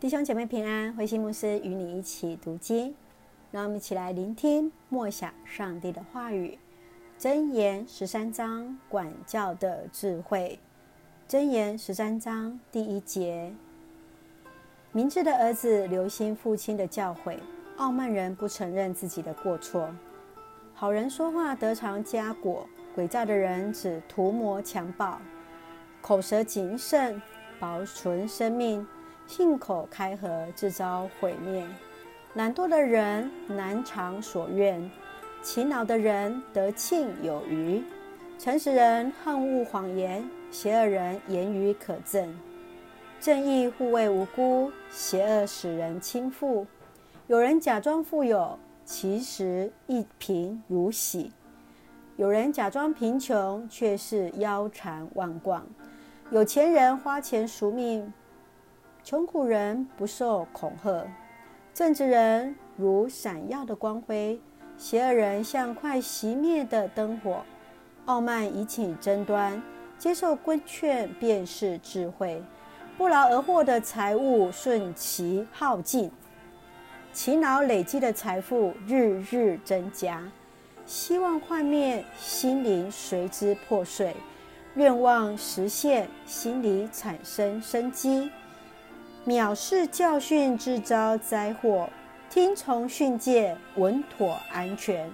弟兄姐妹平安，慧馨牧师与你一起读经，让我们一起来聆听默想上帝的话语。箴言十三章管教的智慧。箴言十三章第一节：明智的儿子留心父亲的教诲，傲慢人不承认自己的过错。好人说话得偿佳果，诡诈的人只图谋强暴。口舌谨慎，保存生命。信口开河，自招毁灭。懒惰的人难偿所愿，勤劳的人得庆有余。诚实人恨恶谎言，邪恶人言语可憎。正义护卫无辜，邪恶使人倾覆。有人假装富有，其实一贫如洗；有人假装贫穷，却是腰缠万贯。有钱人花钱赎命。穷苦人不受恐吓，正直人如闪耀的光辉，邪恶人像快熄灭的灯火。傲慢引起争端，接受规劝便是智慧。不劳而获的财物瞬其耗尽，勤劳累积的财富日日增加。希望幻灭，心灵随之破碎；愿望实现，心里产生生机。藐视教训，自招灾祸；听从训诫，稳妥安全。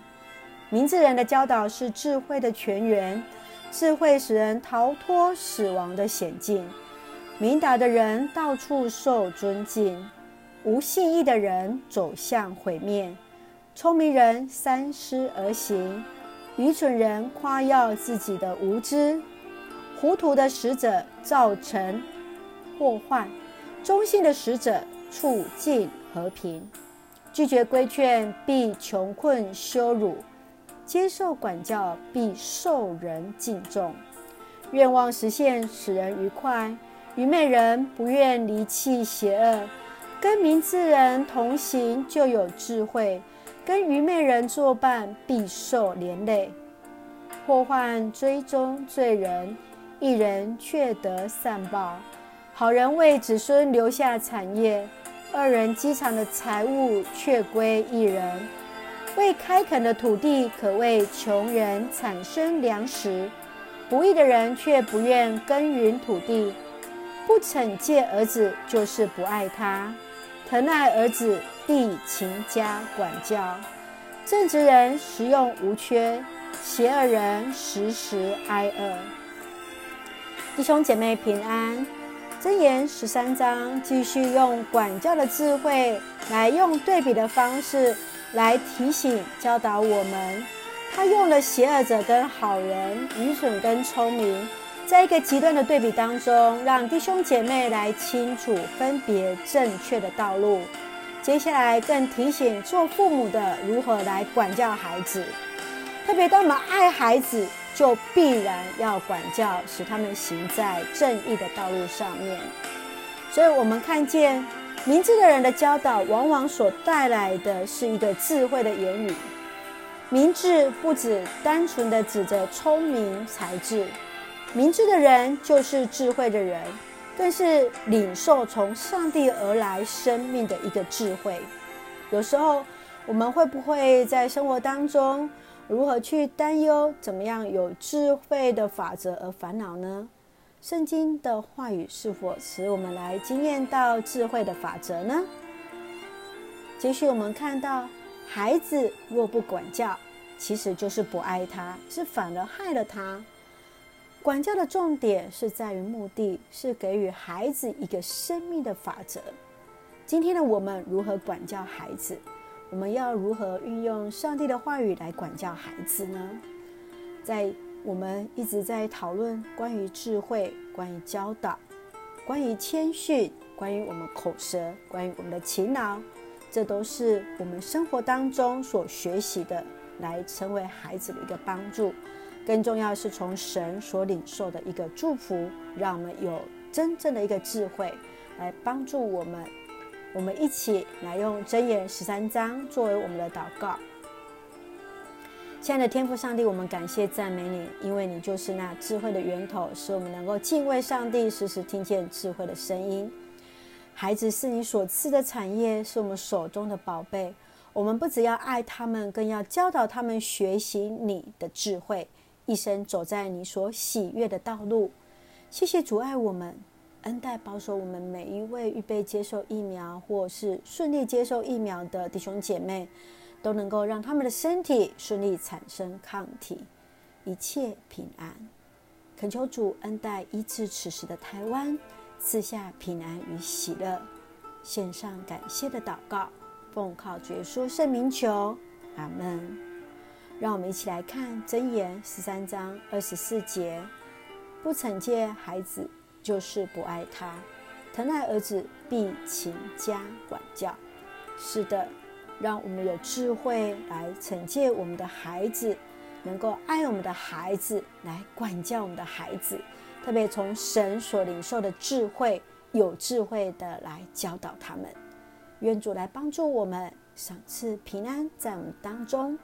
明智人的教导是智慧的泉源，智慧使人逃脱死亡的险境。明达的人到处受尊敬，无信义的人走向毁灭。聪明人三思而行，愚蠢人夸耀自己的无知。糊涂的使者造成祸患。忠信的使者促进和平，拒绝规劝必穷困羞辱，接受管教必受人敬重。愿望实现使人愉快，愚昧人不愿离弃邪恶。跟明智人同行就有智慧，跟愚昧人作伴必受连累。祸患追踪罪人，一人却得善报。好人为子孙留下产业，二人积藏的财物却归一人。未开垦的土地可为穷人产生粮食，不义的人却不愿耕耘土地。不惩戒儿子就是不爱他，疼爱儿子必勤加管教。正直人食用无缺，邪恶人时时挨饿。弟兄姐妹平安。箴言十三章继续用管教的智慧，来用对比的方式来提醒教导我们。他用了邪恶者跟好人、愚蠢跟聪明，在一个极端的对比当中，让弟兄姐妹来清楚分别正确的道路。接下来更提醒做父母的如何来管教孩子，特别当我们爱孩子。就必然要管教，使他们行在正义的道路上面。所以，我们看见明智的人的教导，往往所带来的是一个智慧的言语。明智不只单纯的指着聪明才智，明智的人就是智慧的人，更是领受从上帝而来生命的一个智慧。有时候，我们会不会在生活当中，如何去担忧？怎么样有智慧的法则而烦恼呢？圣经的话语是否使我们来经验到智慧的法则呢？继续，我们看到孩子若不管教，其实就是不爱他，是反而害了他。管教的重点是在于目的，是给予孩子一个生命的法则。今天的我们如何管教孩子？我们要如何运用上帝的话语来管教孩子呢？在我们一直在讨论关于智慧、关于教导、关于谦逊、关于我们口舌、关于我们的勤劳，这都是我们生活当中所学习的，来成为孩子的一个帮助。更重要是从神所领受的一个祝福，让我们有真正的一个智慧来帮助我们。我们一起来用箴言十三章作为我们的祷告。亲爱的天父上帝，我们感谢赞美你，因为你就是那智慧的源头，使我们能够敬畏上帝，时时听见智慧的声音。孩子是你所赐的产业，是我们手中的宝贝。我们不只要爱他们，更要教导他们学习你的智慧，一生走在你所喜悦的道路。谢谢阻碍我们，恩待保守我们每一位预备接受疫苗或是顺利接受疫苗的弟兄姐妹，都能够让他们的身体顺利产生抗体，一切平安。恳求主恩待医治此时的台湾，赐下平安与喜乐。献上感谢的祷告，奉靠主耶稣圣名求，阿门。让我们一起来看箴言十三章二十四节：不惩戒孩子，就是不爱他；疼爱儿子，必勤加管教。是的，让我们有智慧来惩戒我们的孩子。能够爱我们的孩子，来管教我们的孩子，特别从神所领受的智慧，有智慧的来教导他们。愿主来帮助我们，赏赐平安在我们当中。